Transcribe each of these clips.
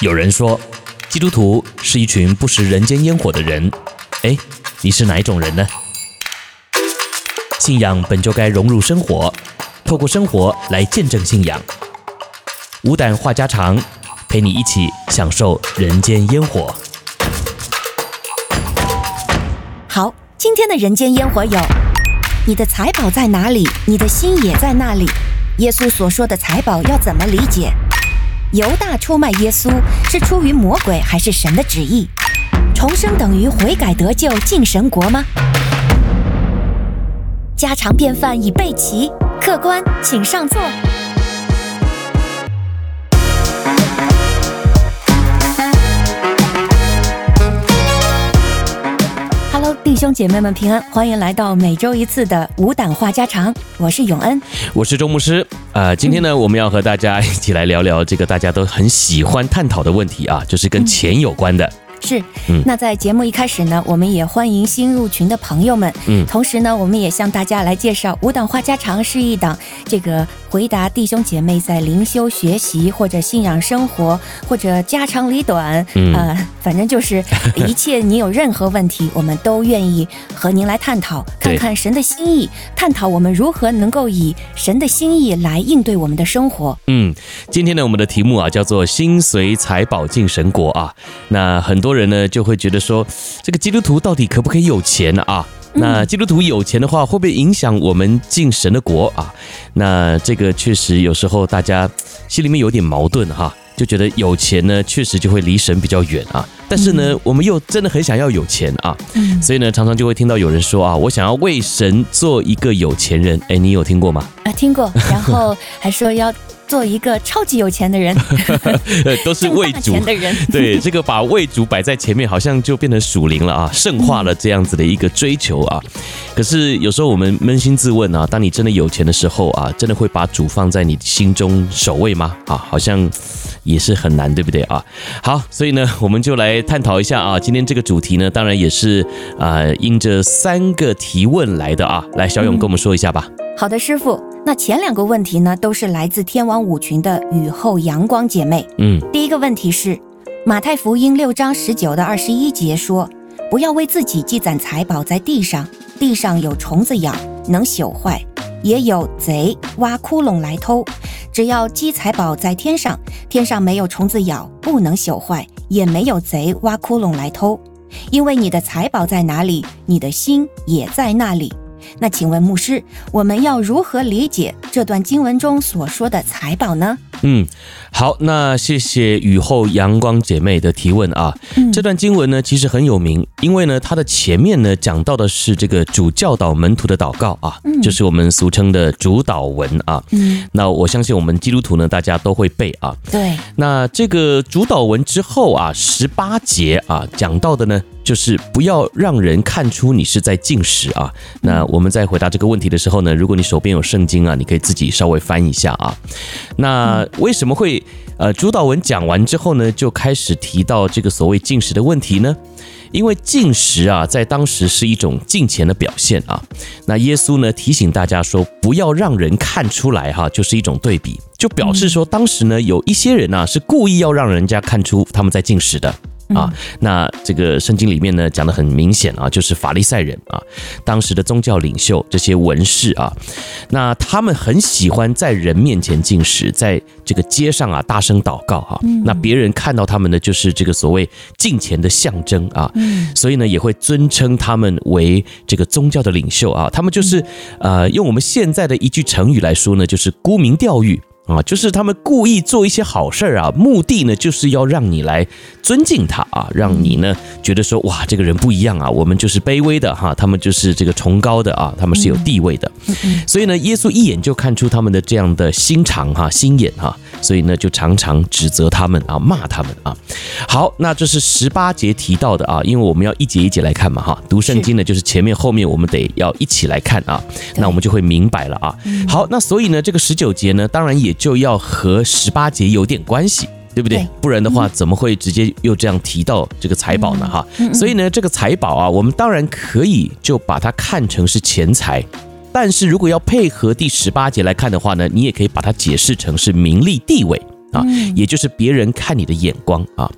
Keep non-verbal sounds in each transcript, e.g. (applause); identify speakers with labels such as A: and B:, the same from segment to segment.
A: 有人说，基督徒是一群不食人间烟火的人。哎，你是哪一种人呢？信仰本就该融入生活，透过生活来见证信仰。无胆话家常，陪你一起享受人间烟火。
B: 好，今天的人间烟火有：你的财宝在哪里？你的心也在那里。耶稣所说的财宝要怎么理解？犹大出卖耶稣是出于魔鬼还是神的旨意？重生等于悔改得救进神国吗？家常便饭已备齐，客官请上座。弟兄姐妹们平安，欢迎来到每周一次的无胆话家常。我是永恩，
A: 我是周牧师。呃，今天呢，我们要和大家一起来聊聊这个大家都很喜欢探讨的问题啊，就是跟钱有关的。
B: 是，那在节目一开始呢，我们也欢迎新入群的朋友们。嗯，同时呢，我们也向大家来介绍无胆话家常是一档这个回答弟兄姐妹在灵修学习或者信仰生活或者家长里短，嗯、呃，反正就是 (laughs) 一切你有任何问题，我们都愿意和您来探讨，看看神的心意，探讨我们如何能够以神的心意来应对我们的生活。
A: 嗯，今天呢，我们的题目啊叫做“心随财宝进神国”啊，那很多人呢就会觉得说，这个基督徒到底可不可以有钱啊？那基督徒有钱的话，会不会影响我们进神的国啊？那这个确实有时候大家心里面有点矛盾哈，就觉得有钱呢，确实就会离神比较远啊。但是呢，我们又真的很想要有钱啊，所以呢，常常就会听到有人说啊，我想要为神做一个有钱人。哎，你有听过吗？
B: 啊，听过。然后还说要。做一个超级有钱的人，(laughs)
A: 都是为主
B: 的人。(laughs)
A: 对，这个把为主摆在前面，好像就变成属灵了啊，圣化了这样子的一个追求啊。可是有时候我们扪心自问啊，当你真的有钱的时候啊，真的会把主放在你心中首位吗？啊，好像也是很难，对不对啊？好，所以呢，我们就来探讨一下啊。今天这个主题呢，当然也是啊，因着三个提问来的啊。来，小勇跟我们说一下吧。
B: 好的，师傅。那前两个问题呢，都是来自天王五群的雨后阳光姐妹。嗯，第一个问题是，马太福音六章十九到二十一节说，不要为自己积攒财宝在地上，地上有虫子咬，能朽坏；也有贼挖窟窿来偷。只要积财宝在天上，天上没有虫子咬，不能朽坏，也没有贼挖窟窿来偷。因为你的财宝在哪里，你的心也在那里。那请问牧师，我们要如何理解这段经文中所说的财宝呢？
A: 嗯，好，那谢谢雨后阳光姐妹的提问啊。嗯，这段经文呢，其实很有名，因为呢，它的前面呢讲到的是这个主教导门徒的祷告啊，嗯，就是我们俗称的主导文啊。嗯，那我相信我们基督徒呢，大家都会背啊。
B: 对，
A: 那这个主导文之后啊，十八节啊讲到的呢，就是不要让人看出你是在进食啊。那我们在回答这个问题的时候呢，如果你手边有圣经啊，你可以自己稍微翻一下啊。那为什么会呃主导文讲完之后呢，就开始提到这个所谓进食的问题呢？因为进食啊，在当时是一种敬虔的表现啊。那耶稣呢提醒大家说，不要让人看出来哈，就是一种对比，就表示说当时呢有一些人啊是故意要让人家看出他们在进食的。啊，那这个圣经里面呢讲的很明显啊，就是法利赛人啊，当时的宗教领袖这些文士啊，那他们很喜欢在人面前进食，在这个街上啊大声祷告哈，那别人看到他们呢就是这个所谓敬虔的象征啊，所以呢也会尊称他们为这个宗教的领袖啊，他们就是呃用我们现在的一句成语来说呢，就是沽名钓誉。啊，就是他们故意做一些好事儿啊，目的呢就是要让你来尊敬他啊，让你呢觉得说哇，这个人不一样啊，我们就是卑微的哈，他们就是这个崇高的啊，他们是有地位的。所以呢，耶稣一眼就看出他们的这样的心肠哈、心眼哈，所以呢就常常指责他们啊，骂他们啊。好，那这是十八节提到的啊，因为我们要一节一节来看嘛哈，读圣经呢就是前面后面我们得要一起来看啊，那我们就会明白了啊。好，那所以呢这个十九节呢，当然也。就要和十八节有点关系，对不对？对，不然的话，怎么会直接又这样提到这个财宝呢？哈，所以呢，这个财宝啊，我们当然可以就把它看成是钱财，但是如果要配合第十八节来看的话呢，你也可以把它解释成是名利地位。啊，也就是别人看你的眼光啊。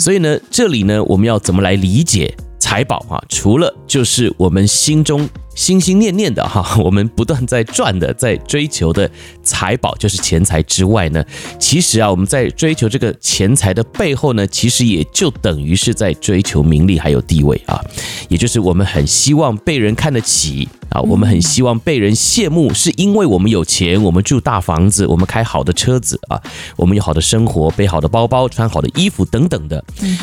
A: 所以呢，这里呢，我们要怎么来理解财宝啊？除了就是我们心中。心心念念的哈，(laughs) 我们不断在赚的，在追求的财宝就是钱财之外呢，其实啊，我们在追求这个钱财的背后呢，其实也就等于是在追求名利还有地位啊，也就是我们很希望被人看得起啊，我们很希望被人羡慕，是因为我们有钱，我们住大房子，我们开好的车子啊，我们有好的生活，背好的包包，穿好的衣服等等的。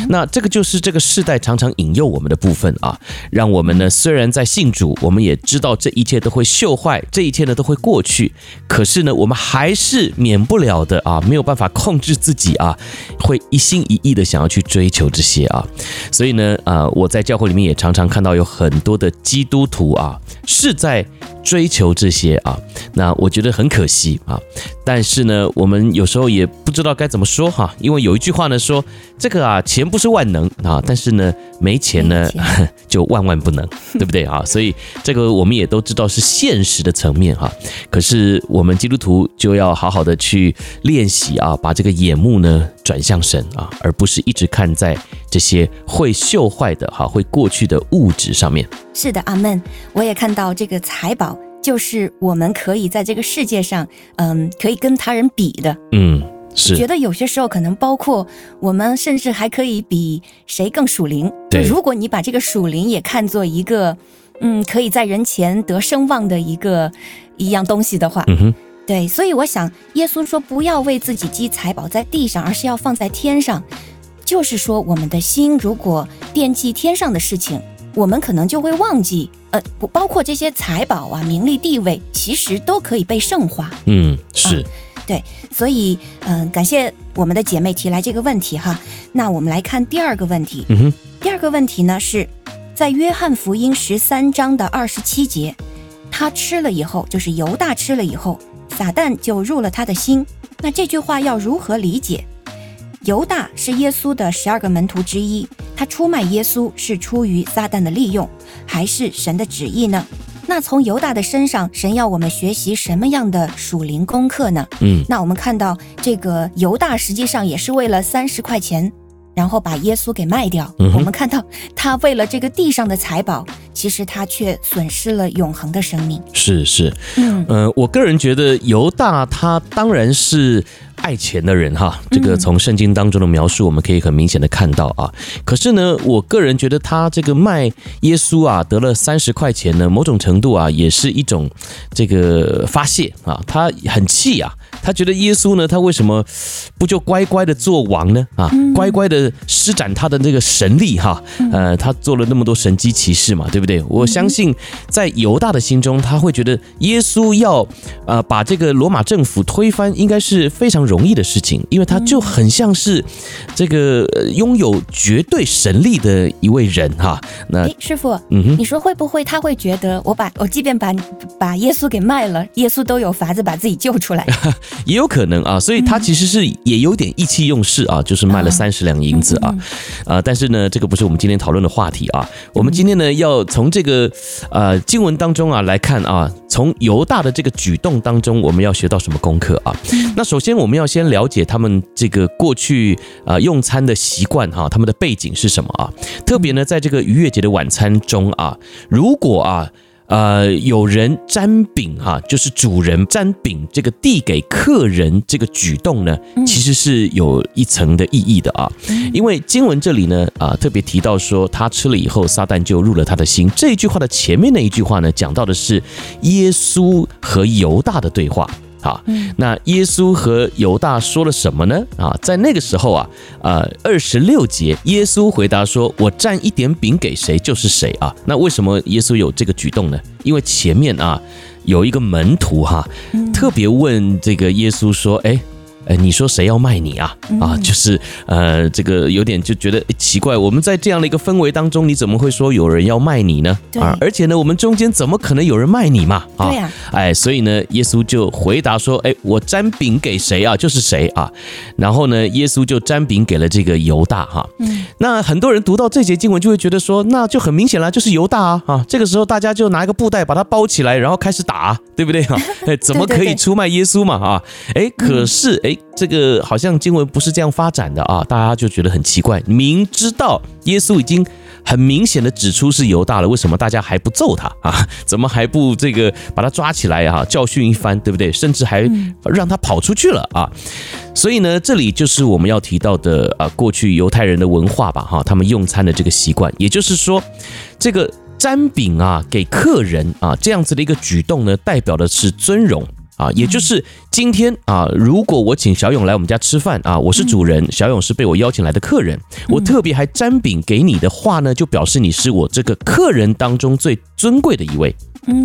A: 那这个就是这个世代常常引诱我们的部分啊，让我们呢虽然在信主，我们也知道这一切都会锈坏，这一切呢都会过去。可是呢，我们还是免不了的啊，没有办法控制自己啊，(laughs) 会一心一意的想要去追求这些啊。所以呢，啊，我在教会里面也常常看到有很多的基督徒啊，是在。追求这些啊，那我觉得很可惜啊。但是呢，我们有时候也不知道该怎么说哈，因为有一句话呢说，这个啊，钱不是万能啊，但是呢，没钱呢 (laughs) 就万万不能，对不对啊？所以这个我们也都知道是现实的层面哈。可是我们基督徒就要好好的去练习啊，把这个眼目呢转向神啊，而不是一直看在这些会锈坏的哈、会过去的物质上面。
B: 是的，阿门。我也看到这个财宝，就是我们可以在这个世界上，嗯，可以跟他人比的。
A: 嗯，是。
B: 觉得有些时候可能包括我们，甚至还可以比谁更属灵。
A: 对。
B: 如果你把这个属灵也看作一个，嗯，可以在人前得声望的一个一样东西的话，
A: 嗯哼。
B: 对。所以我想，耶稣说不要为自己积财宝在地上，而是要放在天上。就是说，我们的心如果惦记天上的事情。我们可能就会忘记，呃，不包括这些财宝啊、名利地位，其实都可以被圣化。
A: 嗯，是、呃，
B: 对，所以，嗯、呃，感谢我们的姐妹提来这个问题哈。那我们来看第二个问题。
A: 嗯哼，
B: 第二个问题呢是在约翰福音十三章的二十七节，他吃了以后，就是犹大吃了以后，撒旦就入了他的心。那这句话要如何理解？犹大是耶稣的十二个门徒之一，他出卖耶稣是出于撒旦的利用，还是神的旨意呢？那从犹大的身上，神要我们学习什么样的属灵功课呢？
A: 嗯，
B: 那我们看到这个犹大实际上也是为了三十块钱，然后把耶稣给卖掉。
A: 嗯、
B: 我们看到他为了这个地上的财宝，其实他却损失了永恒的生命。
A: 是是，嗯呃，我个人觉得犹大他当然是。爱钱的人哈，这个从圣经当中的描述，我们可以很明显的看到啊。可是呢，我个人觉得他这个卖耶稣啊，得了三十块钱呢，某种程度啊，也是一种这个发泄啊，他很气啊。他觉得耶稣呢，他为什么不就乖乖的做王呢？啊，乖乖的施展他的这个神力哈，呃，他做了那么多神机骑士嘛，对不对？我相信在犹大的心中，他会觉得耶稣要呃把这个罗马政府推翻，应该是非常容易的事情，因为他就很像是这个拥有绝对神力的一位人哈。那
B: 师傅，嗯哼，你说会不会他会觉得我把我即便把把耶稣给卖了，耶稣都有法子把自己救出来？(laughs)
A: 也有可能啊，所以他其实是也有点意气用事啊，就是卖了三十两银子啊，啊，但是呢，这个不是我们今天讨论的话题啊。我们今天呢，要从这个呃经文当中啊来看啊，从犹大的这个举动当中，我们要学到什么功课啊？那首先我们要先了解他们这个过去啊用餐的习惯哈，他们的背景是什么啊？特别呢，在这个逾越节的晚餐中啊，如果啊。呃，有人沾饼哈，就是主人沾饼这个递给客人这个举动呢，其实是有一层的意义的啊。因为经文这里呢啊特别提到说，他吃了以后，撒旦就入了他的心。这一句话的前面那一句话呢，讲到的是耶稣和犹大的对话。好，那耶稣和犹大说了什么呢？啊，在那个时候啊，呃，二十六节，耶稣回答说：“我蘸一点饼给谁，就是谁啊。”那为什么耶稣有这个举动呢？因为前面啊，有一个门徒哈，特别问这个耶稣说：“哎。”哎，你说谁要卖你啊？啊，就是呃，这个有点就觉得奇怪。我们在这样的一个氛围当中，你怎么会说有人要卖你呢？啊，而且呢，我们中间怎么可能有人卖你嘛？啊，
B: 对呀。
A: 哎，所以呢，耶稣就回答说：“哎，我沾饼给谁啊，就是谁啊。”然后呢，耶稣就沾饼给了这个犹大哈。嗯。那很多人读到这节经文就会觉得说，那就很明显了，就是犹大啊啊。这个时候大家就拿一个布袋把它包起来，然后开始打，对不对啊？(laughs) 哎，怎么可以出卖耶稣嘛？啊，哎，可是哎。这个好像经文不是这样发展的啊，大家就觉得很奇怪。明知道耶稣已经很明显的指出是犹大了，为什么大家还不揍他 (laughs) 啊？怎么还不这个把他抓起来啊，教训一番，对不对？甚至还让他跑出去了啊？所以呢，这里就是我们要提到的啊，过去犹太人的文化吧，哈，他们用餐的这个习惯，也就是说，这个沾饼啊给客人啊这样子的一个举动呢，代表的是尊荣。啊，也就是今天啊，如果我请小勇来我们家吃饭啊，我是主人，小勇是被我邀请来的客人，我特别还沾饼给你的话呢，就表示你是我这个客人当中最尊贵的一位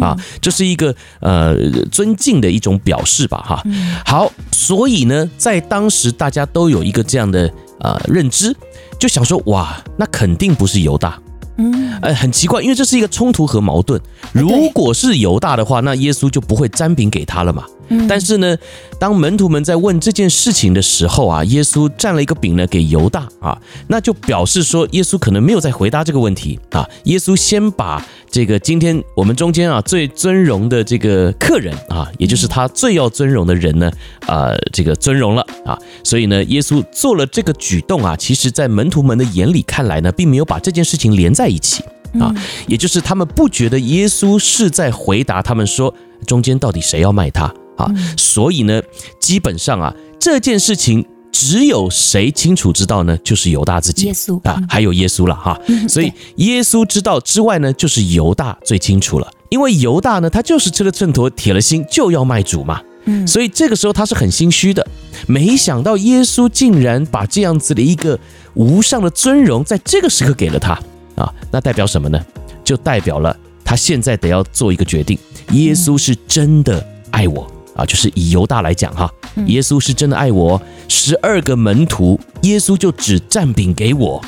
A: 啊，这是一个呃尊敬的一种表示吧，哈。好，所以呢，在当时大家都有一个这样的呃认知，就想说哇，那肯定不是犹大。嗯，呃，很奇怪，因为这是一个冲突和矛盾。如果是犹大的话，那耶稣就不会沾饼给他了嘛。但是呢，当门徒们在问这件事情的时候啊，耶稣占了一个饼呢给犹大啊，那就表示说耶稣可能没有在回答这个问题啊。耶稣先把这个今天我们中间啊最尊荣的这个客人啊，也就是他最要尊荣的人呢，呃，这个尊荣了啊。所以呢，耶稣做了这个举动啊，其实在门徒们的眼里看来呢，并没有把这件事情连在一起啊，也就是他们不觉得耶稣是在回答他们说中间到底谁要卖他。啊，所以呢，基本上啊，这件事情只有谁清楚知道呢？就是犹大自己，
B: 耶稣
A: 啊，还有耶稣了哈。所以耶稣知道之外呢，就是犹大最清楚了，因为犹大呢，他就是吃了秤砣，铁了心就要卖主嘛。嗯，所以这个时候他是很心虚的，没想到耶稣竟然把这样子的一个无上的尊荣，在这个时刻给了他啊，那代表什么呢？就代表了他现在得要做一个决定，耶稣是真的爱我。啊，就是以犹大来讲哈，耶稣是真的爱我，十二个门徒，耶稣就只占饼给我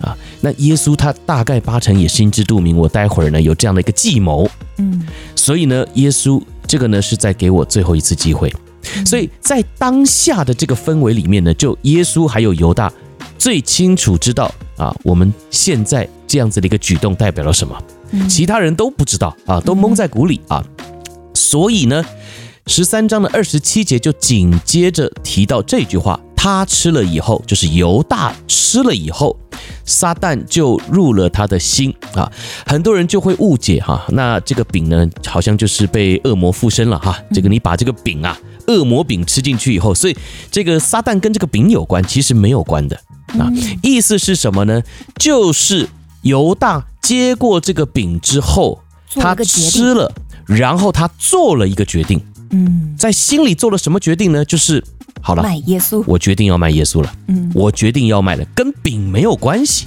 A: 啊。那耶稣他大概八成也心知肚明，我待会儿呢有这样的一个计谋，嗯，所以呢，耶稣这个呢是在给我最后一次机会，所以在当下的这个氛围里面呢，就耶稣还有犹大最清楚知道啊，我们现在这样子的一个举动代表了什么，其他人都不知道啊，都蒙在鼓里啊，所以呢。十三章的二十七节就紧接着提到这句话，他吃了以后，就是犹大吃了以后，撒旦就入了他的心啊。很多人就会误解哈，那这个饼呢，好像就是被恶魔附身了哈。这个你把这个饼啊，恶魔饼吃进去以后，所以这个撒旦跟这个饼有关，其实没有关的啊。意思是什么呢？就是犹大接过这个饼之后，他吃了，然后他做了一个决定。嗯，在心里做了什么决定呢？就是好了，
B: 买耶稣，
A: 我决定要卖耶稣了。嗯，我决定要卖了，跟饼没有关系。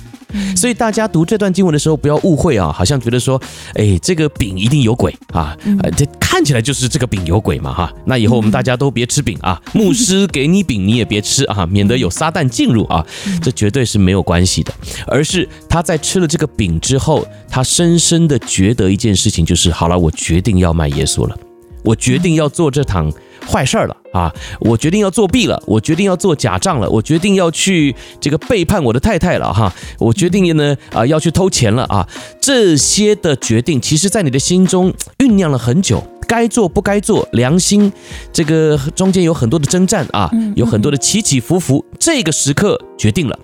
A: 所以大家读这段经文的时候，不要误会啊，好像觉得说，哎，这个饼一定有鬼啊，这看起来就是这个饼有鬼嘛哈。那以后我们大家都别吃饼啊，牧师给你饼你也别吃啊，免得有撒旦进入啊，这绝对是没有关系的。而是他在吃了这个饼之后，他深深的觉得一件事情，就是好了，我决定要卖耶稣了。我决定要做这场坏事儿了啊！我决定要作弊了，我决定要做假账了，我决定要去这个背叛我的太太了哈！我决定呢啊要去偷钱了啊！这些的决定，其实在你的心中酝酿了很久，该做不该做，良心这个中间有很多的征战啊，有很多的起起伏伏。这个时刻决定了，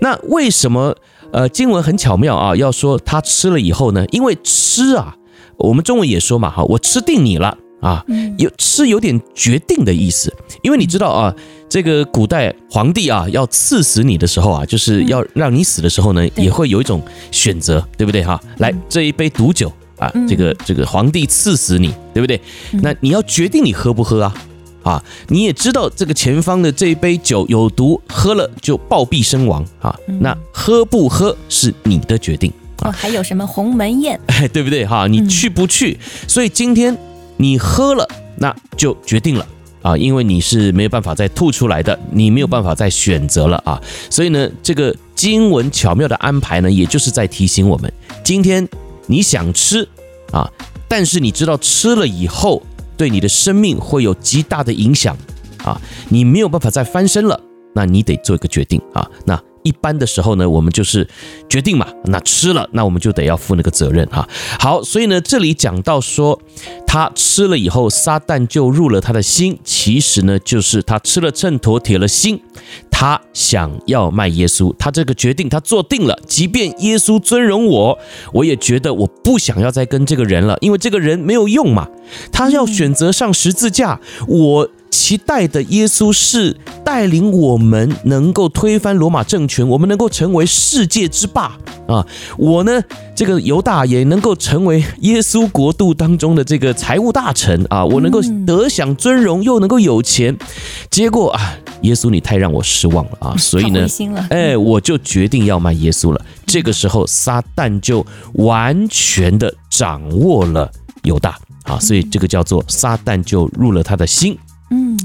A: 那为什么呃经文很巧妙啊？要说他吃了以后呢？因为吃啊。我们中文也说嘛，哈，我吃定你了啊，有是有点决定的意思，因为你知道啊，这个古代皇帝啊要赐死你的时候啊，就是要让你死的时候呢，也会有一种选择，对不对哈？来这一杯毒酒啊，这个这个皇帝赐死你，对不对？那你要决定你喝不喝啊？啊，你也知道这个前方的这一杯酒有毒，喝了就暴毙身亡啊，那喝不喝是你的决定。
B: 哦，还有什么鸿门宴？
A: 哎，(laughs) 对不对哈？你去不去？嗯、所以今天你喝了，那就决定了啊，因为你是没有办法再吐出来的，你没有办法再选择了啊。所以呢，这个经文巧妙的安排呢，也就是在提醒我们：今天你想吃啊，但是你知道吃了以后对你的生命会有极大的影响啊，你没有办法再翻身了，那你得做一个决定啊。那一般的时候呢，我们就是决定嘛，那吃了，那我们就得要负那个责任哈。好，所以呢，这里讲到说他吃了以后，撒旦就入了他的心，其实呢，就是他吃了秤砣铁了心，他想要卖耶稣，他这个决定他做定了，即便耶稣尊荣我，我也觉得我不想要再跟这个人了，因为这个人没有用嘛，他要选择上十字架，我。期待的耶稣是带领我们能够推翻罗马政权，我们能够成为世界之霸啊！我呢，这个犹大也能够成为耶稣国度当中的这个财务大臣啊！我能够得享尊荣，又能够有钱。结果啊，耶稣你太让我失望了啊！(laughs) 所以呢，哎，我就决定要卖耶稣了。这个时候，撒旦就完全的掌握了犹大啊！所以这个叫做撒旦就入了他的心。嗯，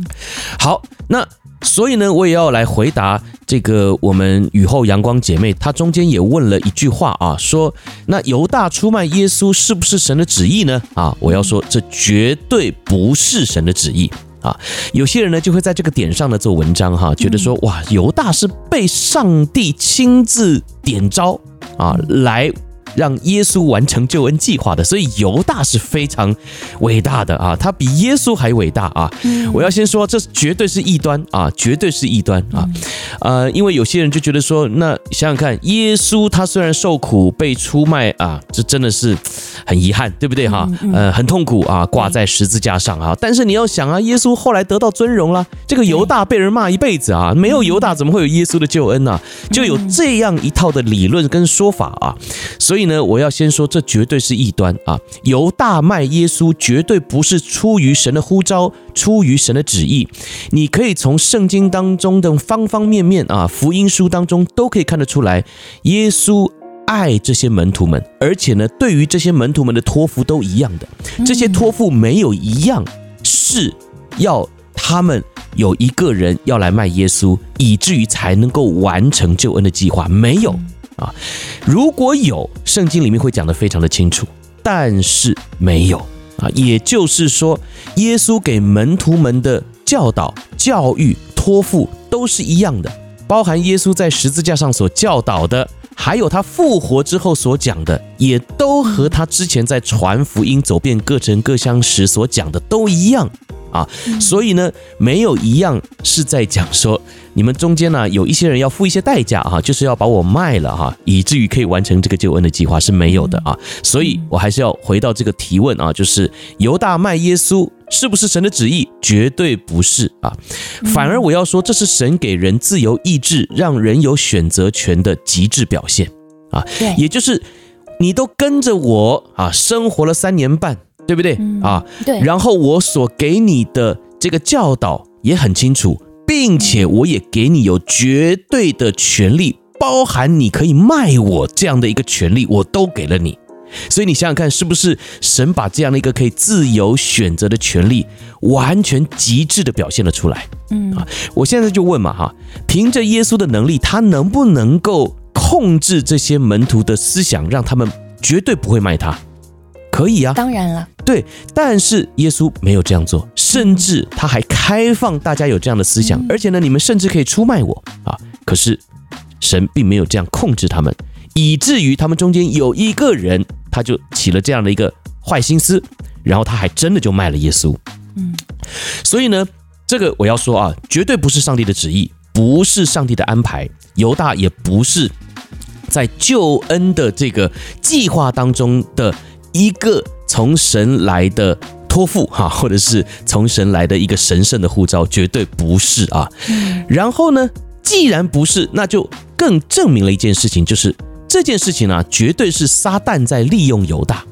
A: 好，那所以呢，我也要来回答这个我们雨后阳光姐妹，她中间也问了一句话啊，说那犹大出卖耶稣是不是神的旨意呢？啊，我要说这绝对不是神的旨意啊。有些人呢就会在这个点上呢做文章哈，觉得说哇，犹大是被上帝亲自点招啊来。让耶稣完成救恩计划的，所以犹大是非常伟大的啊，他比耶稣还伟大啊！我要先说，这绝对是异端啊，绝对是异端啊！呃，因为有些人就觉得说，那想想看，耶稣他虽然受苦被出卖啊，这真的是很遗憾，对不对哈？呃，很痛苦啊，挂在十字架上啊。但是你要想啊，耶稣后来得到尊荣了，这个犹大被人骂一辈子啊，没有犹大怎么会有耶稣的救恩呢？就有这样一套的理论跟说法啊，所以。呢，我要先说，这绝对是异端啊！犹大卖耶稣，绝对不是出于神的呼召，出于神的旨意。你可以从圣经当中的方方面面啊，福音书当中都可以看得出来，耶稣爱这些门徒们，而且呢，对于这些门徒们的托付都一样的。这些托付没有一样是要他们有一个人要来卖耶稣，以至于才能够完成救恩的计划，没有。啊，如果有，圣经里面会讲得非常的清楚，但是没有啊，也就是说，耶稣给门徒们的教导、教育、托付都是一样的，包含耶稣在十字架上所教导的，还有他复活之后所讲的，也都和他之前在传福音、走遍各城各乡时所讲的都一样啊，所以呢，没有一样是在讲说。你们中间呢，有一些人要付一些代价哈，就是要把我卖了哈，以至于可以完成这个救恩的计划是没有的啊。所以我还是要回到这个提问啊，就是犹大卖耶稣是不是神的旨意？绝对不是啊，反而我要说，这是神给人自由意志，让人有选择权的极致表现啊。对，也就是你都跟着我啊，生活了三年半，对不对啊？对。然后我所给你的这个教导也很清楚。并且我也给你有绝对的权利，包含你可以卖我这样的一个权利，我都给了你。所以你想想看，是不是神把这样的一个可以自由选择的权利，完全极致的表现了出来？嗯啊，我现在就问嘛哈，凭着耶稣的能力，他能不能够控制这些门徒的思想，让他们绝对不会卖他？可以啊，当然了，对，但是耶稣没有这样做，甚至他还开放大家有这样的思想，而且呢，你们甚至可以出卖我啊！可是神并没有这样控制他们，以至于他们中间有一个人，他就起了这样的一个坏心思，然后他还真的就卖了耶稣。嗯，所以呢，这个我要说啊，绝对不是上帝的旨意，不是上帝的安排，犹大也不是在救恩的这个计划当中的。一个从神来的托付 (laughs) 哈，或者是从神来的一个神圣的护照，绝对不是啊。然后呢，既然不是，那就更证明了一件事情，就是这件事情呢，绝对是撒旦在利用犹大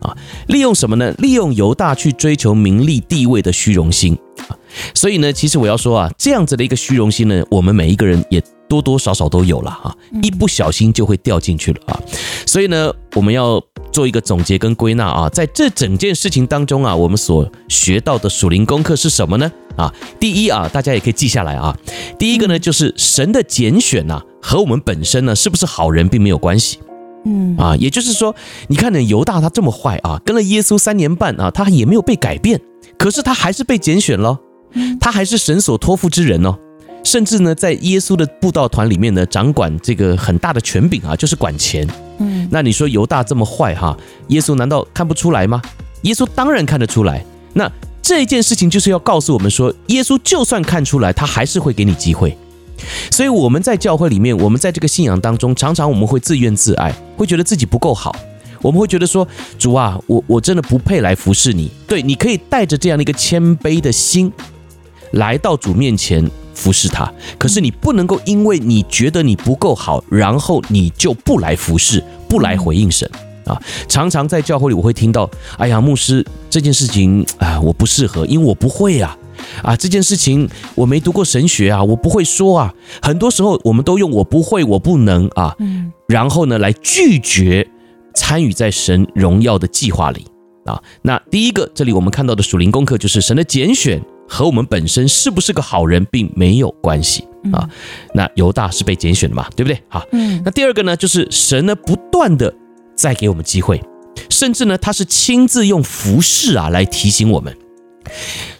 A: 啊，利用什么呢？利用犹大去追求名利地位的虚荣心啊。所以呢，其实我要说啊，这样子的一个虚荣心呢，我们每一个人也多多少少都有了啊，一不小心就会掉进去了啊。所以呢，我们要。做一个总结跟归纳啊，在这整件事情当中啊，我们所学到的属灵功课是什么呢？啊，第一啊，大家也可以记下来啊。第一个呢，就是神的拣选呐，和我们本身呢是不是好人并没有关系。嗯啊，也就是说，你看呢，犹大他这么坏啊，跟了耶稣三年半啊，他也没有被改变，可是他还是被拣选了，他还是神所托付之人哦。甚至呢，在耶稣的布道团里面呢，掌管这个很大的权柄啊，就是管钱。嗯，那你说犹大这么坏哈，耶稣难道看不出来吗？耶稣当然看得出来。那这件事情就是要告诉我们说，耶稣就算看出来，他还是会给你机会。所以我们在教会里面，我们在这个信仰当中，常常我们会自怨自艾，会觉得自己不够好。我们会觉得说，主啊，我我真的不配来服侍你。对，你可以带着这样的一个谦卑的心，来到主面前服侍他。可是你不能够因为你觉得你不够好，然后你就不来服侍，不来回应神啊。常常在教会里，我会听到，哎呀，牧师这件事情啊，我不适合，因为我不会呀。啊，这件事情我没读过神学啊，我不会说啊。很多时候我们都用我不会，我不能啊，然后呢来拒绝参与在神荣耀的计划里啊。那第一个，这里我们看到的属灵功课就是神的拣选和我们本身是不是个好人并没有关系啊。那犹大是被拣选的嘛，对不对？好，那第二个呢，就是神呢不断的在给我们机会，甚至呢他是亲自用服饰啊来提醒我们。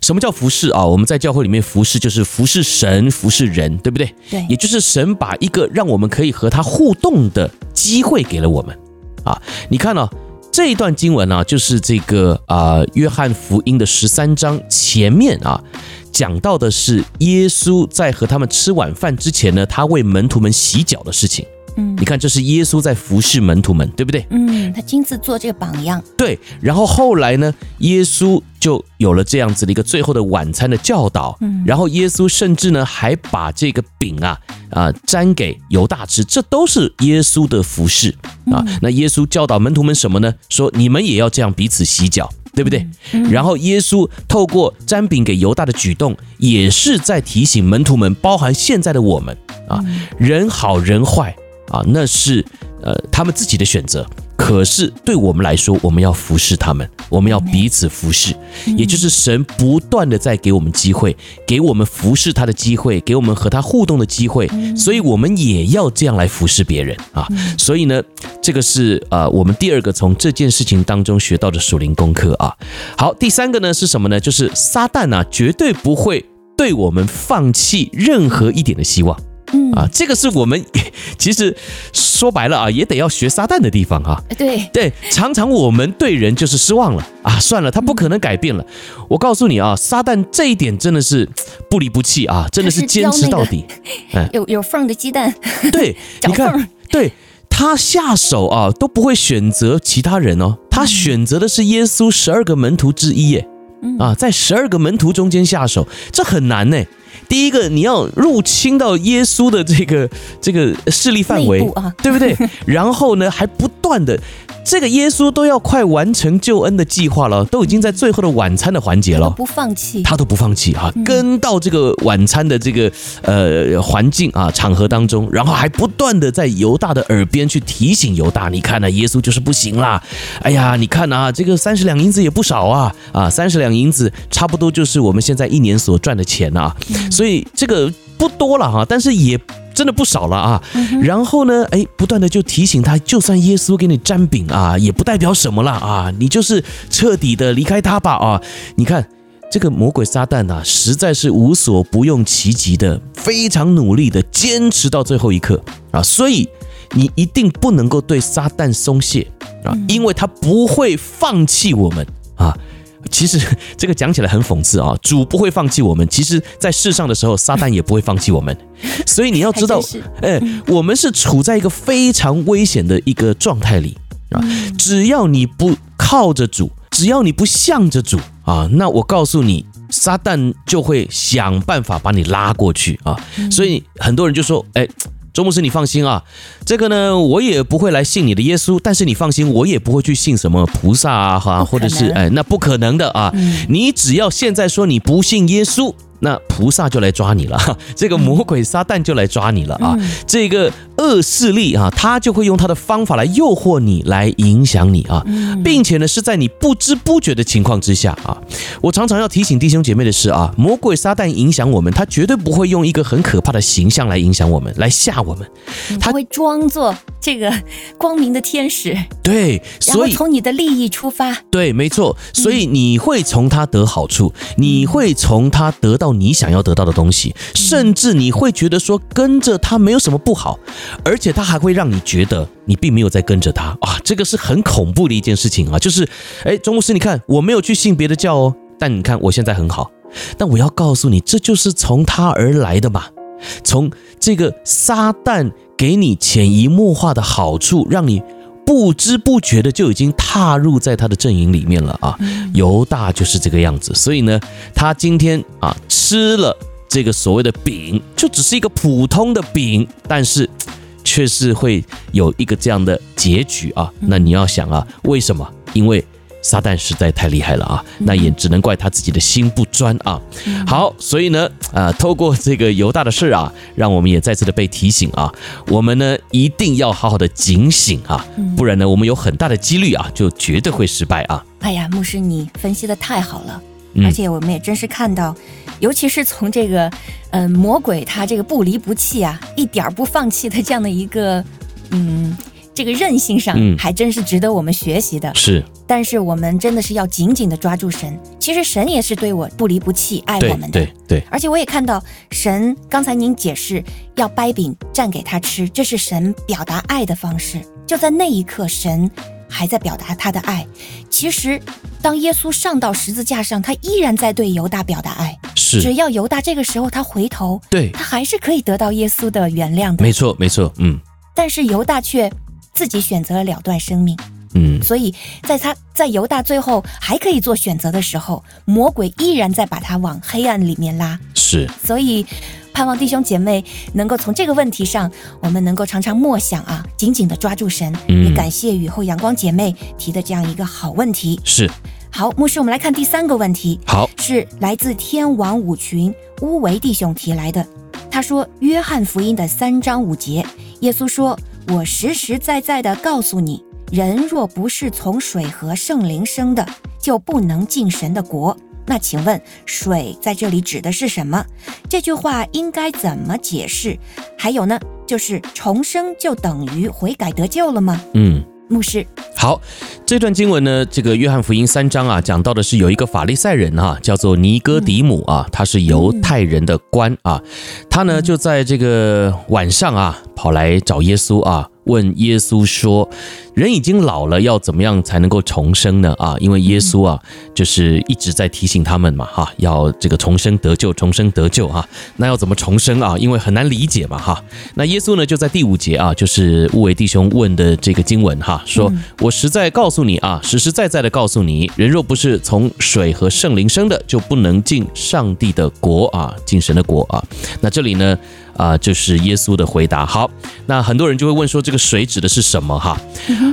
A: 什么叫服侍啊？我们在教会里面服侍，就是服侍神、服侍人，对不对？
B: 对，
A: 也就是神把一个让我们可以和他互动的机会给了我们啊。你看呢，这一段经文呢，就是这个啊，约翰福音的十三章前面啊，讲到的是耶稣在和他们吃晚饭之前呢，他为门徒们洗脚的事情。嗯，你看，这是耶稣在服侍门徒们，对不对？
B: 嗯，他亲自做这个榜样。
A: 对，然后后来呢，耶稣就有了这样子的一个最后的晚餐的教导。嗯，然后耶稣甚至呢，还把这个饼啊啊沾给犹大吃，这都是耶稣的服侍啊。那耶稣教导门徒们什么呢？说你们也要这样彼此洗脚，对不对？嗯然后耶稣透过沾饼给犹大的举动，也是在提醒门徒们，包含现在的我们啊，人好人坏。啊，那是呃他们自己的选择。可是对我们来说，我们要服侍他们，我们要彼此服侍，也就是神不断的在给我们机会，给我们服侍他的机会，给我们和他互动的机会，所以我们也要这样来服侍别人啊。所以呢，这个是呃我们第二个从这件事情当中学到的属灵功课啊。好，第三个呢是什么呢？就是撒旦啊，绝对不会对我们放弃任何一点的希望。嗯啊，这个是我们 (laughs) 其实说白了啊，也得要学撒旦的地方啊。
B: 对
A: 对，常常我们对人就是失望了啊，算了，他不可能改变了。我告诉你啊，撒旦这一点真的是不离不弃啊，真的是坚持到底。
B: 嗯，(laughs) 有有缝的鸡蛋。
A: 对，(laughs) 你看，对他下手啊都不会选择其他人哦，他选择的是耶稣十二个门徒之一耶。啊，在十二个门徒中间下手，这很难呢。第一个，你要入侵到耶稣的这个这个势力范围，啊、对不对？(laughs) 然后呢，还不断的。这个耶稣都要快完成救恩的计划了，都已经在最后的晚餐的环节了，
B: 不放弃，
A: 他都不放弃啊，跟到这个晚餐的这个呃环境啊场合当中，然后还不断的在犹大的耳边去提醒犹大，你看呢，耶稣就是不行啦，哎呀，你看啊，这个三十两银子也不少啊，啊，三十两银子差不多就是我们现在一年所赚的钱啊，所以这个不多了哈，但是也。真的不少了啊，然后呢，哎，不断的就提醒他，就算耶稣给你沾饼啊，也不代表什么了啊，你就是彻底的离开他吧啊！你看这个魔鬼撒旦啊，实在是无所不用其极的，非常努力的坚持到最后一刻啊，所以你一定不能够对撒旦松懈啊，因为他不会放弃我们啊。其实 (laughs) 这个讲起来很讽刺啊，主不会放弃我们。其实，在世上的时候，撒旦也不会放弃我们。(laughs) 所以你要知道，哎，我们是处在一个非常危险的一个状态里啊。只要你不靠着主，只要你不向着主啊，那我告诉你，撒旦就会想办法把你拉过去啊。所以很多人就说，哎。周牧师，你放心啊，这个呢，我也不会来信你的耶稣，但是你放心，我也不会去信什么菩萨啊，哈，或者是哎，那不可能的啊，嗯、你只要现在说你不信耶稣。那菩萨就来抓你了，(laughs) 这个魔鬼撒旦就来抓你了啊！这个恶势力啊，他就会用他的方法来诱惑你，来影响你啊，并且呢，是在你不知不觉的情况之下啊。我常常要提醒弟兄姐妹的是啊，魔鬼撒旦影响我们，他绝对不会用一个很可怕的形象来影响我们，来吓我们，
B: 他会装作这个光明的天使。
A: 对，所以
B: 从你的利益出发。
A: 对，没错。所以你会从他得好处，嗯、你会从他得到你想要得到的东西，甚至你会觉得说跟着他没有什么不好，而且他还会让你觉得你并没有在跟着他啊，这个是很恐怖的一件事情啊。就是，哎，钟牧师，你看我没有去信别的教哦，但你看我现在很好。但我要告诉你，这就是从他而来的嘛，从这个撒旦给你潜移默化的好处，让你。不知不觉的就已经踏入在他的阵营里面了啊！犹大就是这个样子，所以呢，他今天啊吃了这个所谓的饼，就只是一个普通的饼，但是却是会有一个这样的结局啊！那你要想啊，为什么？因为。撒旦实在太厉害了啊！那也只能怪他自己的心不专啊。好，所以呢，呃，透过这个犹大的事啊，让我们也再次的被提醒啊，我们呢一定要好好的警醒啊，不然呢，我们有很大的几率啊，就绝对会失败啊。
B: 哎呀，牧师，你分析的太好了，而且我们也真是看到，尤其是从这个，嗯，魔鬼他这个不离不弃啊，一点儿不放弃的这样的一个，嗯。这个韧性上，还真是值得我们学习的。
A: 是，
B: 但是我们真的是要紧紧的抓住神。其实神也是对我不离不弃，爱我们的。
A: 对对，对。
B: 而且我也看到神，刚才您解释要掰饼蘸给他吃，这是神表达爱的方式。就在那一刻，神还在表达他的爱。其实，当耶稣上到十字架上，他依然在对犹大表达爱。
A: 是。
B: 只要犹大这个时候他回头，
A: 对，
B: 他还是可以得到耶稣的原谅的。
A: 没错，没错，嗯。
B: 但是犹大却。自己选择了了断生命，
A: 嗯，
B: 所以在他在犹大最后还可以做选择的时候，魔鬼依然在把他往黑暗里面拉。
A: 是，
B: 所以盼望弟兄姐妹能够从这个问题上，我们能够常常默想啊，紧紧的抓住神。嗯，也感谢雨后阳光姐妹提的这样一个好问题。
A: 是，
B: 好，牧师，我们来看第三个问题。
A: 好，
B: 是来自天王五群乌维弟兄提来的。他说，约翰福音的三章五节，耶稣说。我实实在在地告诉你，人若不是从水和圣灵生的，就不能进神的国。那请问，水在这里指的是什么？这句话应该怎么解释？还有呢，就是重生就等于悔改得救了吗？
A: 嗯。
B: 牧师，
A: 好，这段经文呢，这个约翰福音三章啊，讲到的是有一个法利赛人啊，叫做尼哥底母啊，他是犹太人的官啊，他呢就在这个晚上啊，跑来找耶稣啊。问耶稣说：“人已经老了，要怎么样才能够重生呢？啊，因为耶稣啊，就是一直在提醒他们嘛，哈，要这个重生得救，重生得救啊。那要怎么重生啊？因为很难理解嘛，哈。那耶稣呢，就在第五节啊，就是乌维弟兄问的这个经文哈，说我实在告诉你啊，实实在在的告诉你，人若不是从水和圣灵生的，就不能进上帝的国啊，进神的国啊。那这里呢？”啊，就是耶稣的回答。好，那很多人就会问说，这个水指的是什么？哈，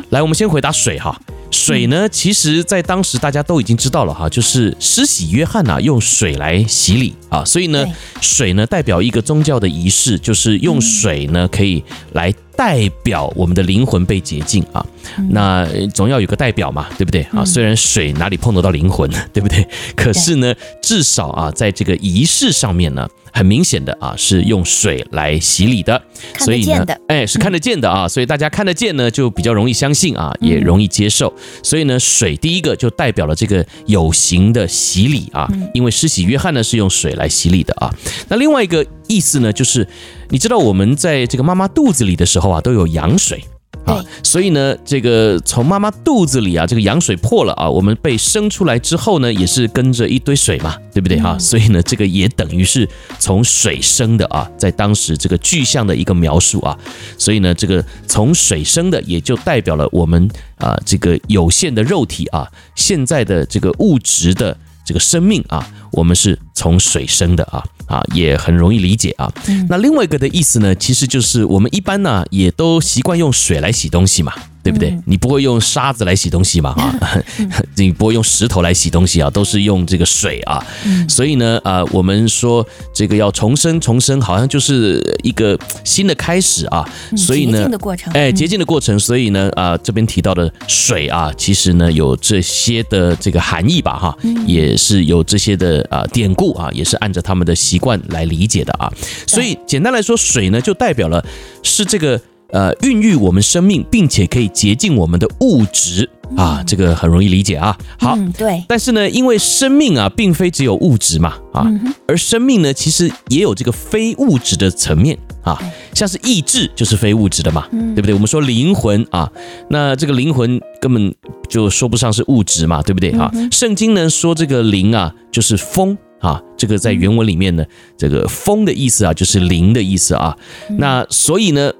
A: 来，我们先回答水哈。水呢，其实在当时大家都已经知道了哈，就是施洗约翰呐，用水来洗礼啊，所以呢，水呢代表一个宗教的仪式，就是用水呢可以来代表我们的灵魂被洁净啊。那总要有个代表嘛，对不对啊？虽然水哪里碰得到灵魂，(laughs) 对不对？可是呢，至少啊，在这个仪式上面呢。很明显的啊，是用水来洗礼的，所以呢，哎，是看得见的啊，所以大家看得见呢，就比较容易相信啊，也容易接受。所以呢，水第一个就代表了这个有形的洗礼啊，因为施洗约翰呢是用水来洗礼的啊。那另外一个意思呢，就是你知道我们在这个妈妈肚子里的时候啊，都有羊水。啊，所以呢，这个从妈妈肚子里啊，这个羊水破了啊，我们被生出来之后呢，也是跟着一堆水嘛，对不对哈？所以呢，这个也等于是从水生的啊，在当时这个具象的一个描述啊，所以呢，这个从水生的也就代表了我们啊，这个有限的肉体啊，现在的这个物质的这个生命啊，我们是从水生的啊。啊，也很容易理解啊。那另外一个的意思呢，其实就是我们一般呢，也都习惯用水来洗东西嘛。对不对？你不会用沙子来洗东西嘛？啊，(laughs) (laughs) 你不会用石头来洗东西啊，都是用这个水啊。所以呢，啊，我们说这个要重生，重生好像就是一个新的开始啊。所以呢，
B: 洁净的过程，
A: 哎，洁净的过程。所以呢，啊，这边提到的水啊，其实呢有这些的这个含义吧，哈，也是有这些的啊典故啊，也是按照他们的习惯来理解的啊。所以简单来说，水呢就代表了是这个。呃孕育我们生命，并且可以洁净我们的物质啊，这个很容易理解啊。好，
B: 嗯，对。
A: 但是呢，因为生命啊，并非只有物质嘛啊，而生命呢，其实也有这个非物质的层面啊，像是意志就是非物质的嘛，对不对？我们说灵魂啊，那这个灵魂根本就说不上是物质嘛，对不对啊？圣经呢说这个灵啊，就是风。啊，这个在原文里面呢，这个风的意思啊，就是灵的意思啊。那所以呢，哎，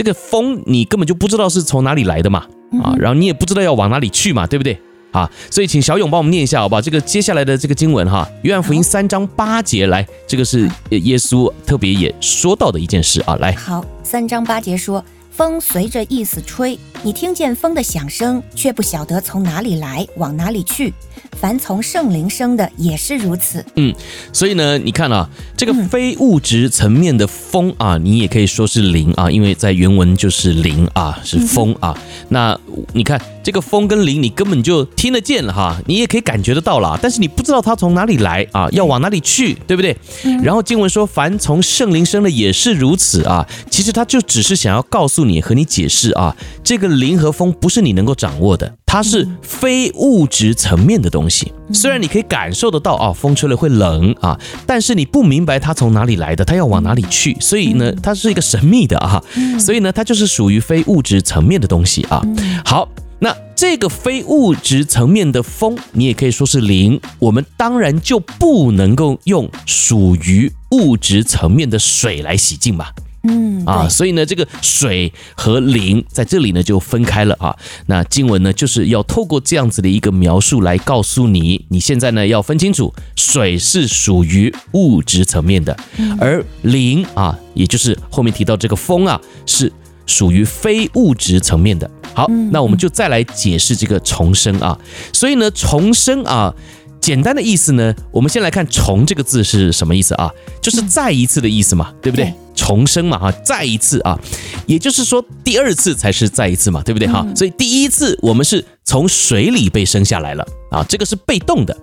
A: 这个风你根本就不知道是从哪里来的嘛，啊，然后你也不知道要往哪里去嘛，对不对？啊，所以请小勇帮我们念一下，好不好？这个接下来的这个经文哈，约翰福音三章八节来，这个是耶稣特别也说到的一件事啊，来。
B: 好，三章八节说。风随着意思吹，你听见风的响声，却不晓得从哪里来，往哪里去。凡从圣灵生的也是如此。
A: 嗯，所以呢，你看啊，这个非物质层面的风啊，你也可以说是灵啊，因为在原文就是灵啊，是风啊。那你看这个风跟灵，你根本就听得见了哈，你也可以感觉得到了，但是你不知道它从哪里来啊，要往哪里去，对不对？然后经文说，凡从圣灵生的也是如此啊。其实他就只是想要告诉你和你解释啊，这个灵和风不是你能够掌握的。它是非物质层面的东西，虽然你可以感受得到啊，风吹了会冷啊，但是你不明白它从哪里来的，它要往哪里去，所以呢，它是一个神秘的啊，所以呢，它就是属于非物质层面的东西啊。好，那这个非物质层面的风，你也可以说是灵，我们当然就不能够用属于物质层面的水来洗净吧。
B: 嗯
A: 啊，所以呢，这个水和灵在这里呢就分开了啊。那经文呢就是要透过这样子的一个描述来告诉你，你现在呢要分清楚，水是属于物质层面的，而灵啊，也就是后面提到这个风啊，是属于非物质层面的。好，那我们就再来解释这个重生啊。所以呢，重生啊。简单的意思呢，我们先来看“重”这个字是什么意思啊？就是再一次的意思嘛，对不对？重生嘛，哈，再一次啊，也就是说第二次才是再一次嘛，对不对？哈，所以第一次我们是从水里被生下来了啊，这个是被动的，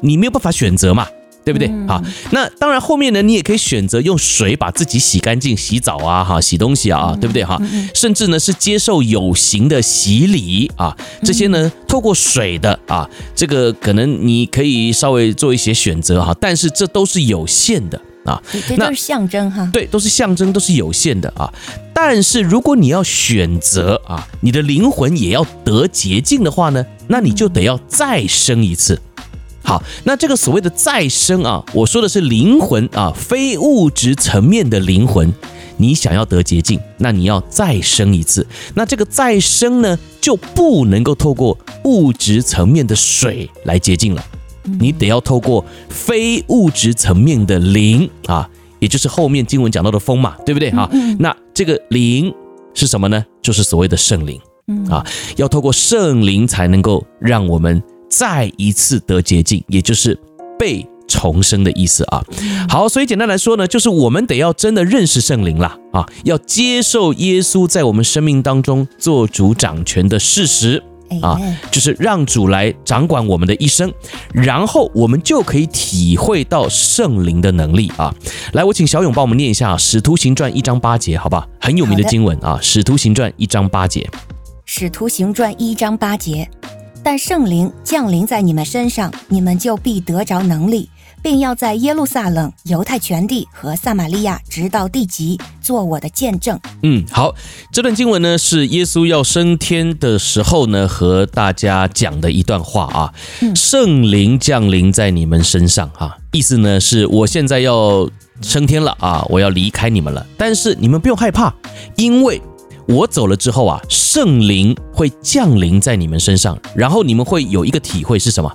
A: 你没有办法选择嘛。对不对？好，那当然后面呢，你也可以选择用水把自己洗干净，洗澡啊，哈，洗东西啊，对不对？哈，甚至呢是接受有形的洗礼啊，这些呢透过水的啊，这个可能你可以稍微做一些选择哈，但是这都是有限的啊，
B: 那都是象征哈，
A: 对，都是象征，都是有限的啊。但是如果你要选择啊，你的灵魂也要得洁净的话呢，那你就得要再生一次。好，那这个所谓的再生啊，我说的是灵魂啊，非物质层面的灵魂，你想要得洁净，那你要再生一次。那这个再生呢，就不能够透过物质层面的水来洁净了，你得要透过非物质层面的灵啊，也就是后面经文讲到的风嘛，对不对？哈，那这个灵是什么呢？就是所谓的圣灵啊，要透过圣灵才能够让我们。再一次得洁净，也就是被重生的意思啊。好，所以简单来说呢，就是我们得要真的认识圣灵啦啊，要接受耶稣在我们生命当中做主掌权的事实啊，就是让主来掌管我们的一生，然后我们就可以体会到圣灵的能力啊。来，我请小勇帮我们念一下《使徒行传》一章八节，好吧？很有名的经文啊，《使徒行传》一章八节，《
B: 使徒行传》一章八节。但圣灵降临在你们身上，你们就必得着能力，并要在耶路撒冷、犹太全地和撒玛利亚，直到地极，做我的见证。
A: 嗯，好，这段经文呢是耶稣要升天的时候呢和大家讲的一段话啊。圣灵降临在你们身上啊，意思呢是我现在要升天了啊，我要离开你们了，但是你们不用害怕，因为。我走了之后啊，圣灵会降临在你们身上，然后你们会有一个体会是什么？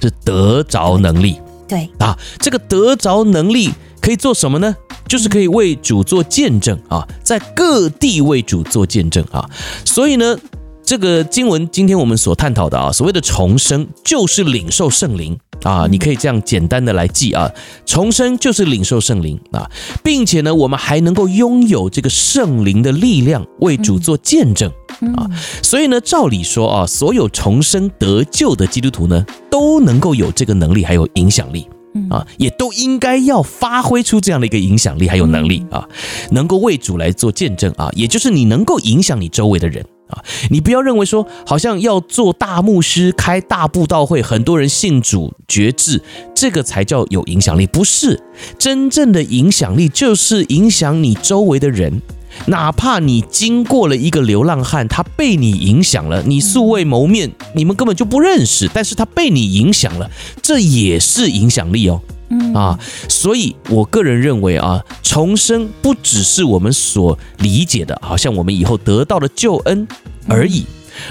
A: 是得着能力。
B: 对
A: 啊，这个得着能力可以做什么呢？就是可以为主做见证啊，在各地为主做见证啊。所以呢，这个经文今天我们所探讨的啊，所谓的重生，就是领受圣灵。啊，你可以这样简单的来记啊，重生就是领受圣灵啊，并且呢，我们还能够拥有这个圣灵的力量，为主做见证啊。所以呢，照理说啊，所有重生得救的基督徒呢，都能够有这个能力还有影响力啊，也都应该要发挥出这样的一个影响力还有能力啊，能够为主来做见证啊，也就是你能够影响你周围的人啊，你不要认为说好像要做大牧师开大布道会，很多人信主觉志，这个才叫有影响力，不是真正的影响力，就是影响你周围的人。哪怕你经过了一个流浪汉，他被你影响了，你素未谋面，你们根本就不认识，但是他被你影响了，这也是影响力哦。嗯啊，所以我个人认为啊，重生不只是我们所理解的，好像我们以后得到了救恩而已，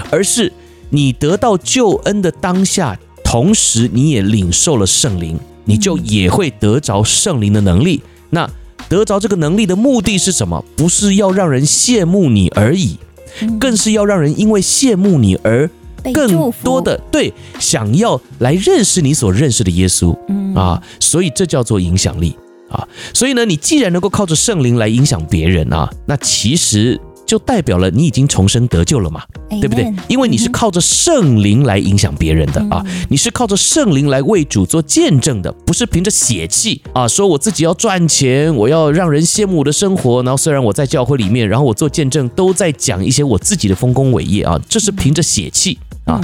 A: 而是你得到救恩的当下，同时你也领受了圣灵，你就也会得着圣灵的能力。那。得着这个能力的目的是什么？不是要让人羡慕你而已，更是要让人因为羡慕你而更多的对想要来认识你所认识的耶稣啊，所以这叫做影响力啊。所以呢，你既然能够靠着圣灵来影响别人啊，那其实。就代表了你已经重生得救了嘛，对不对？因为你是靠着圣灵来影响别人的啊，你是靠着圣灵来为主做见证的，不是凭着血气啊，说我自己要赚钱，我要让人羡慕我的生活，然后虽然我在教会里面，然后我做见证都在讲一些我自己的丰功伟业啊，这是凭着血气。啊，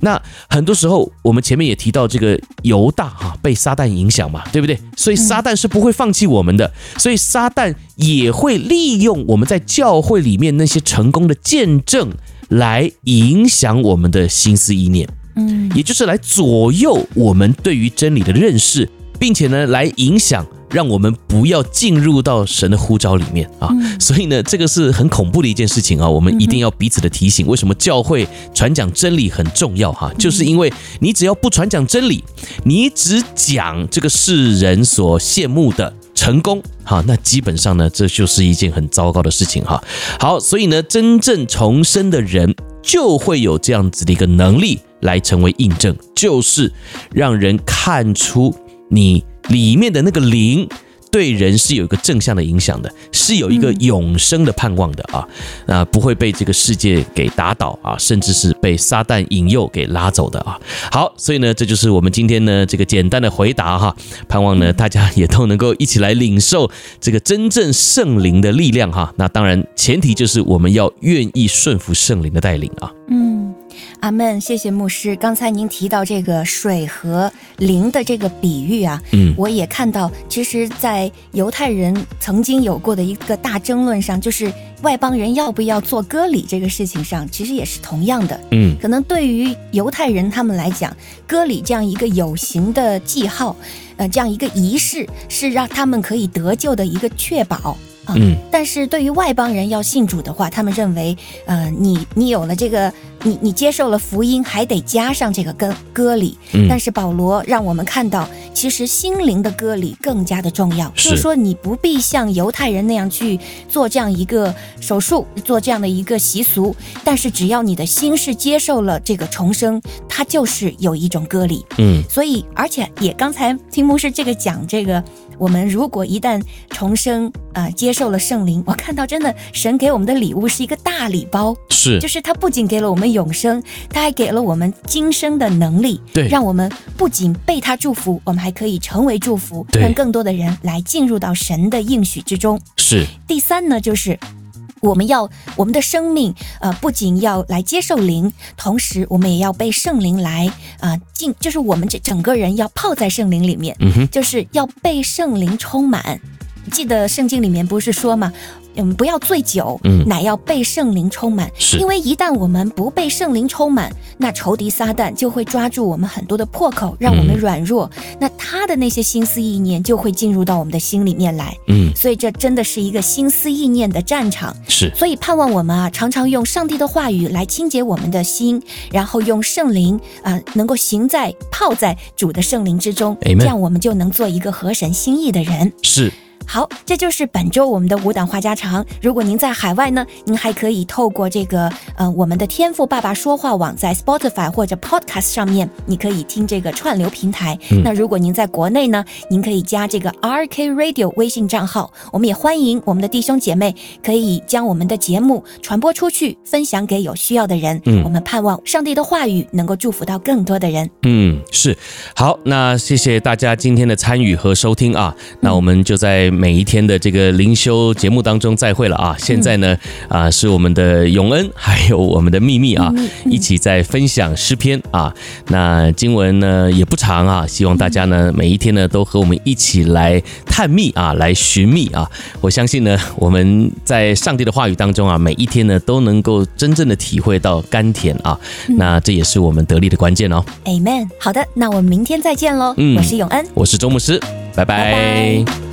A: 那很多时候我们前面也提到这个犹大哈被撒旦影响嘛，对不对？所以撒旦是不会放弃我们的，所以撒旦也会利用我们在教会里面那些成功的见证来影响我们的心思意念，嗯，也就是来左右我们对于真理的认识，并且呢来影响。让我们不要进入到神的呼召里面啊！所以呢，这个是很恐怖的一件事情啊！我们一定要彼此的提醒。为什么教会传讲真理很重要哈？就是因为你只要不传讲真理，你只讲这个世人所羡慕的成功哈，那基本上呢，这就是一件很糟糕的事情哈。好，所以呢，真正重生的人就会有这样子的一个能力来成为印证，就是让人看出你。里面的那个灵对人是有一个正向的影响的，是有一个永生的盼望的啊，啊，不会被这个世界给打倒啊，甚至是被撒旦引诱给拉走的啊。好，所以呢，这就是我们今天呢这个简单的回答哈，盼望呢大家也都能够一起来领受这个真正圣灵的力量哈。那当然前提就是我们要愿意顺服圣灵的带领啊。
B: 嗯。阿门，谢谢牧师。刚才您提到这个水和灵的这个比喻啊，嗯，我也看到，其实，在犹太人曾经有过的一个大争论上，就是外邦人要不要做割礼这个事情上，其实也是同样的，嗯，可能对于犹太人他们来讲，割礼这样一个有形的记号，呃，这样一个仪式，是让他们可以得救的一个确保。嗯，但是对于外邦人要信主的话，他们认为，呃，你你有了这个，你你接受了福音，还得加上这个割割礼。嗯，但是保罗让我们看到，其实心灵的割礼更加的重要。是，就是说你不必像犹太人那样去做这样一个手术，做这样的一个习俗，但是只要你的心是接受了这个重生，它就是有一种割礼。嗯，所以而且也刚才听牧师这个讲这个。我们如果一旦重生，啊、呃，接受了圣灵，我看到真的神给我们的礼物是一个大礼包，
A: 是，
B: 就是他不仅给了我们永生，他还给了我们今生的能力，
A: 对，
B: 让我们不仅被他祝福，我们还可以成为祝福，让更多的人来进入到神的应许之中。
A: 是。
B: 第三呢，就是。我们要我们的生命，呃，不仅要来接受灵，同时我们也要被圣灵来啊、呃、进，就是我们这整个人要泡在圣灵里面，嗯，就是要被圣灵充满。记得圣经里面不是说吗？嗯，不要醉酒，嗯，乃要被圣灵充满。是，因为一旦我们不被圣灵充满，那仇敌撒旦就会抓住我们很多的破口，让我们软弱。嗯，那他的那些心思意念就会进入到我们的心里面来。嗯，所以这真的是一个心思意念的战场。
A: 是，
B: 所以盼望我们啊，常常用上帝的话语来清洁我们的心，然后用圣灵啊，呃，能够行在泡在主的圣灵之中。这样我们就能做一个合神心意的人。
A: 是。
B: 好，这就是本周我们的五档话家常。如果您在海外呢，您还可以透过这个呃我们的天赋爸爸说话网，在 Spotify 或者 Podcast 上面，你可以听这个串流平台。嗯、那如果您在国内呢，您可以加这个 RK Radio 微信账号。我们也欢迎我们的弟兄姐妹可以将我们的节目传播出去，分享给有需要的人。嗯，我们盼望上帝的话语能够祝福到更多的人。
A: 嗯，是。好，那谢谢大家今天的参与和收听啊。那我们就在。每一天的这个灵修节目当中再会了啊！现在呢，啊是我们的永恩还有我们的秘密啊，一起在分享诗篇啊。那经文呢也不长啊，希望大家呢每一天呢都和我们一起来探秘啊，来寻觅啊。我相信呢，我们在上帝的话语当中啊，每一天呢都能够真正的体会到甘甜啊。那这也是我们得力的关键哦。
B: Amen。好的，那我们明天再见喽。嗯，我是永恩，
A: 我是周牧师，拜拜。拜拜。